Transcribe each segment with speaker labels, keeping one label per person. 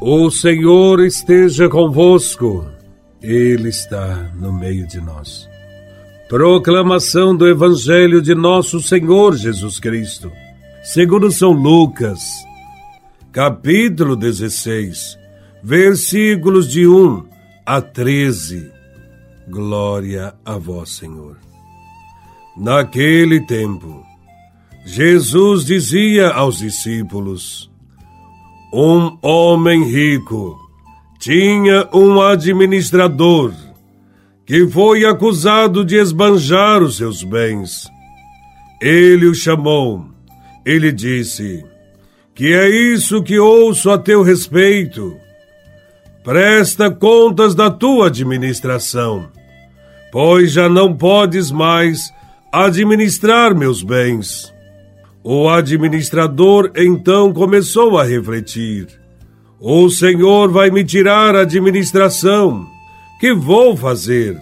Speaker 1: O Senhor esteja convosco, Ele está no meio de nós. Proclamação do Evangelho de Nosso Senhor Jesus Cristo, segundo São Lucas, capítulo 16, versículos de 1 a 13. Glória a Vós, Senhor. Naquele tempo, Jesus dizia aos discípulos: um homem rico tinha um administrador que foi acusado de esbanjar os seus bens. Ele o chamou. Ele disse: Que é isso que ouço a teu respeito? Presta contas da tua administração, pois já não podes mais administrar meus bens. O administrador então começou a refletir: O Senhor vai me tirar a administração. Que vou fazer?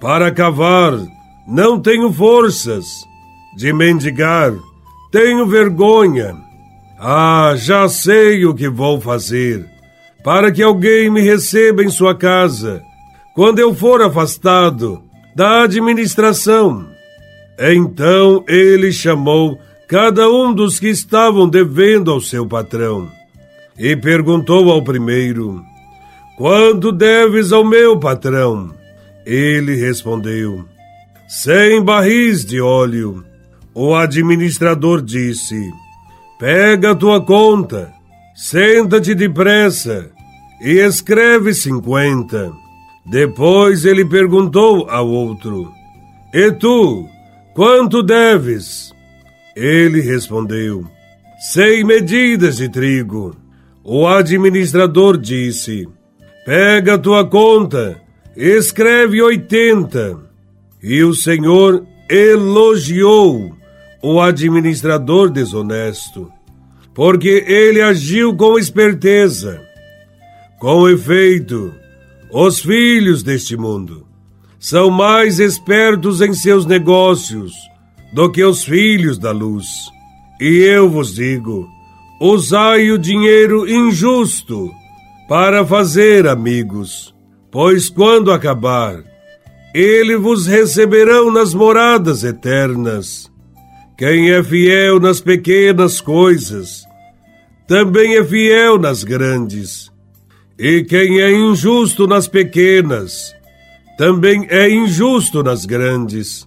Speaker 1: Para cavar, não tenho forças. De mendigar, tenho vergonha. Ah, já sei o que vou fazer. Para que alguém me receba em sua casa, quando eu for afastado da administração. Então ele chamou cada um dos que estavam devendo ao seu patrão, e perguntou ao primeiro: Quanto deves ao meu patrão? Ele respondeu: Cem barris de óleo. O administrador disse: Pega a tua conta, senta-te depressa e escreve cinquenta. Depois ele perguntou ao outro: E tu, quanto deves? Ele respondeu: Cem medidas de trigo. O administrador disse: Pega a tua conta, escreve oitenta. E o Senhor elogiou o administrador desonesto, porque ele agiu com esperteza. Com efeito, os filhos deste mundo são mais espertos em seus negócios do que os filhos da luz. E eu vos digo: usai o dinheiro injusto para fazer amigos, pois quando acabar, ele vos receberão nas moradas eternas. Quem é fiel nas pequenas coisas, também é fiel nas grandes. E quem é injusto nas pequenas, também é injusto nas grandes.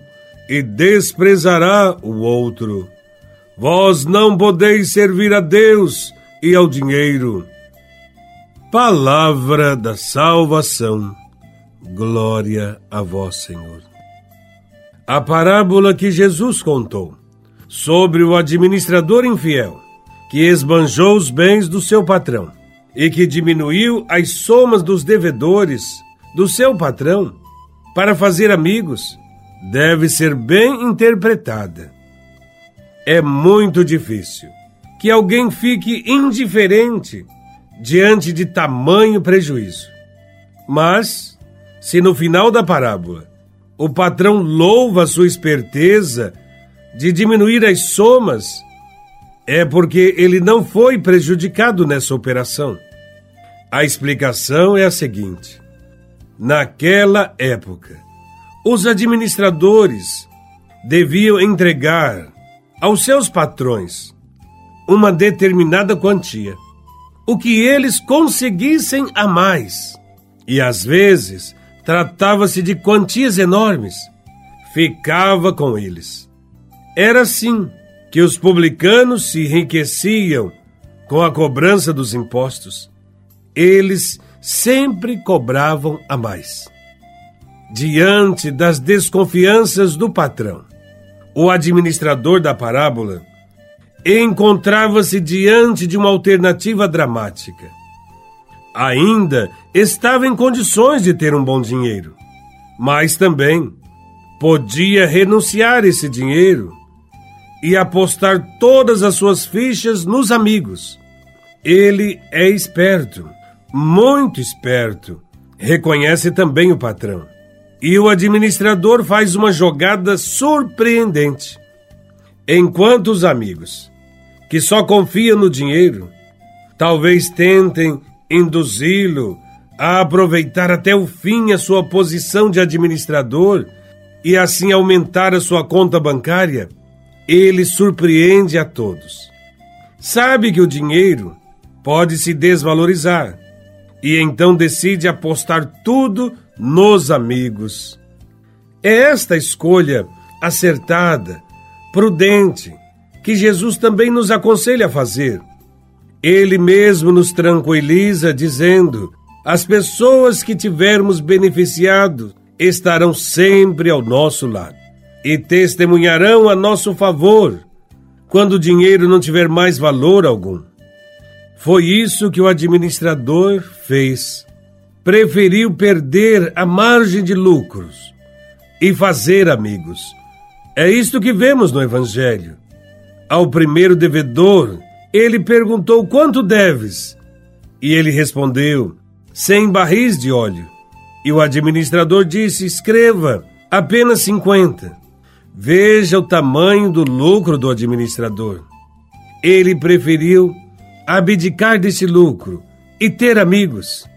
Speaker 1: e desprezará o outro. Vós não podeis servir a Deus e ao dinheiro. Palavra da salvação. Glória a vós, Senhor. A parábola que Jesus contou sobre o administrador infiel que esbanjou os bens do seu patrão e que diminuiu as somas dos devedores do seu patrão para fazer amigos deve ser bem interpretada. É muito difícil que alguém fique indiferente diante de tamanho prejuízo. Mas, se no final da parábola o patrão louva sua esperteza de diminuir as somas, é porque ele não foi prejudicado nessa operação. A explicação é a seguinte: naquela época, os administradores deviam entregar aos seus patrões uma determinada quantia, o que eles conseguissem a mais. E às vezes tratava-se de quantias enormes. Ficava com eles. Era assim que os publicanos se enriqueciam com a cobrança dos impostos. Eles sempre cobravam a mais diante das desconfianças do patrão. O administrador da parábola encontrava-se diante de uma alternativa dramática. Ainda estava em condições de ter um bom dinheiro, mas também podia renunciar esse dinheiro e apostar todas as suas fichas nos amigos. Ele é esperto, muito esperto. Reconhece também o patrão. E o administrador faz uma jogada surpreendente. Enquanto os amigos, que só confiam no dinheiro, talvez tentem induzi-lo a aproveitar até o fim a sua posição de administrador e assim aumentar a sua conta bancária, ele surpreende a todos. Sabe que o dinheiro pode se desvalorizar e então decide apostar tudo nos amigos. É esta escolha acertada, prudente, que Jesus também nos aconselha a fazer. Ele mesmo nos tranquiliza, dizendo: as pessoas que tivermos beneficiado estarão sempre ao nosso lado e testemunharão a nosso favor quando o dinheiro não tiver mais valor algum. Foi isso que o administrador fez. Preferiu perder a margem de lucros e fazer amigos. É isto que vemos no Evangelho. Ao primeiro devedor, ele perguntou quanto deves. E ele respondeu: cem barris de óleo. E o administrador disse: escreva apenas cinquenta. Veja o tamanho do lucro do administrador. Ele preferiu abdicar desse lucro e ter amigos.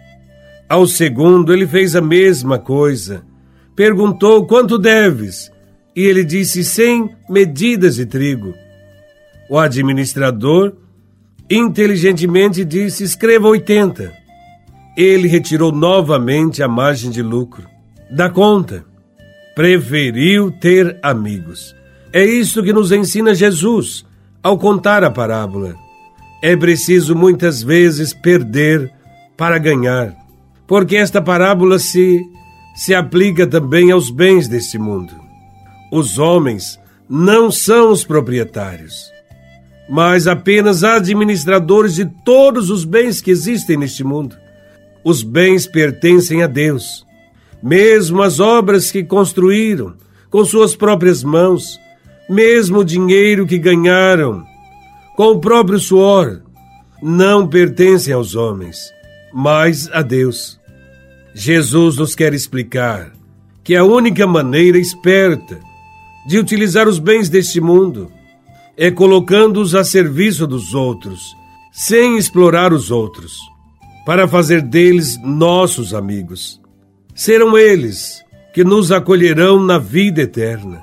Speaker 1: Ao segundo, ele fez a mesma coisa. Perguntou quanto deves, e ele disse cem medidas de trigo. O administrador inteligentemente disse: escreva oitenta. Ele retirou novamente a margem de lucro da conta. Preferiu ter amigos. É isso que nos ensina Jesus ao contar a parábola. É preciso muitas vezes perder para ganhar, porque esta parábola se, se aplica também aos bens deste mundo. Os homens não são os proprietários, mas apenas administradores de todos os bens que existem neste mundo. Os bens pertencem a Deus. Mesmo as obras que construíram com suas próprias mãos, mesmo o dinheiro que ganharam, com o próprio suor, não pertencem aos homens, mas a Deus. Jesus nos quer explicar que a única maneira esperta de utilizar os bens deste mundo é colocando-os a serviço dos outros, sem explorar os outros, para fazer deles nossos amigos. Serão eles que nos acolherão na vida eterna.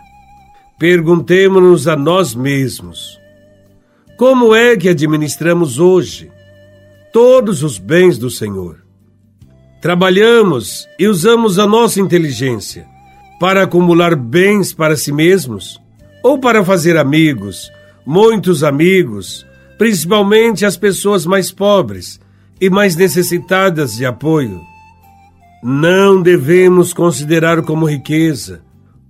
Speaker 1: Perguntemos-nos a nós mesmos: como é que administramos hoje todos os bens do Senhor? Trabalhamos e usamos a nossa inteligência para acumular bens para si mesmos ou para fazer amigos, muitos amigos, principalmente as pessoas mais pobres e mais necessitadas de apoio. Não devemos considerar como riqueza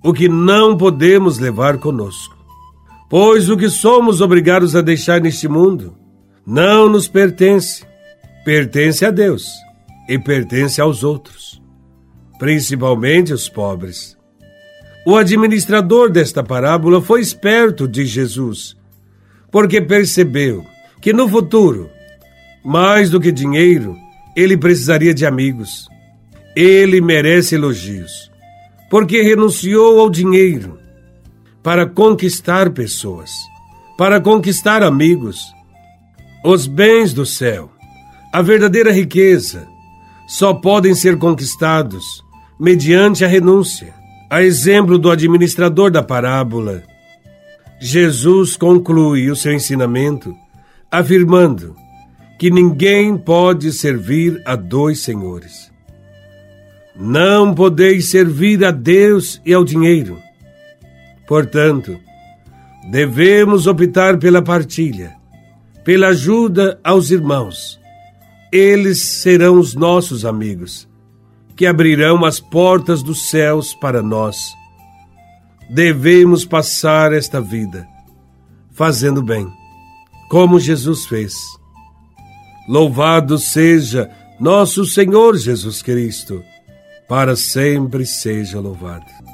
Speaker 1: o que não podemos levar conosco. Pois o que somos obrigados a deixar neste mundo não nos pertence, pertence a Deus e pertence aos outros, principalmente os pobres. O administrador desta parábola foi esperto de Jesus, porque percebeu que no futuro, mais do que dinheiro, ele precisaria de amigos. Ele merece elogios, porque renunciou ao dinheiro para conquistar pessoas, para conquistar amigos. Os bens do céu, a verdadeira riqueza, só podem ser conquistados mediante a renúncia. A exemplo do administrador da parábola, Jesus conclui o seu ensinamento afirmando que ninguém pode servir a dois senhores. Não podeis servir a Deus e ao dinheiro. Portanto, devemos optar pela partilha, pela ajuda aos irmãos. Eles serão os nossos amigos, que abrirão as portas dos céus para nós. Devemos passar esta vida fazendo bem, como Jesus fez. Louvado seja nosso Senhor Jesus Cristo, para sempre seja louvado.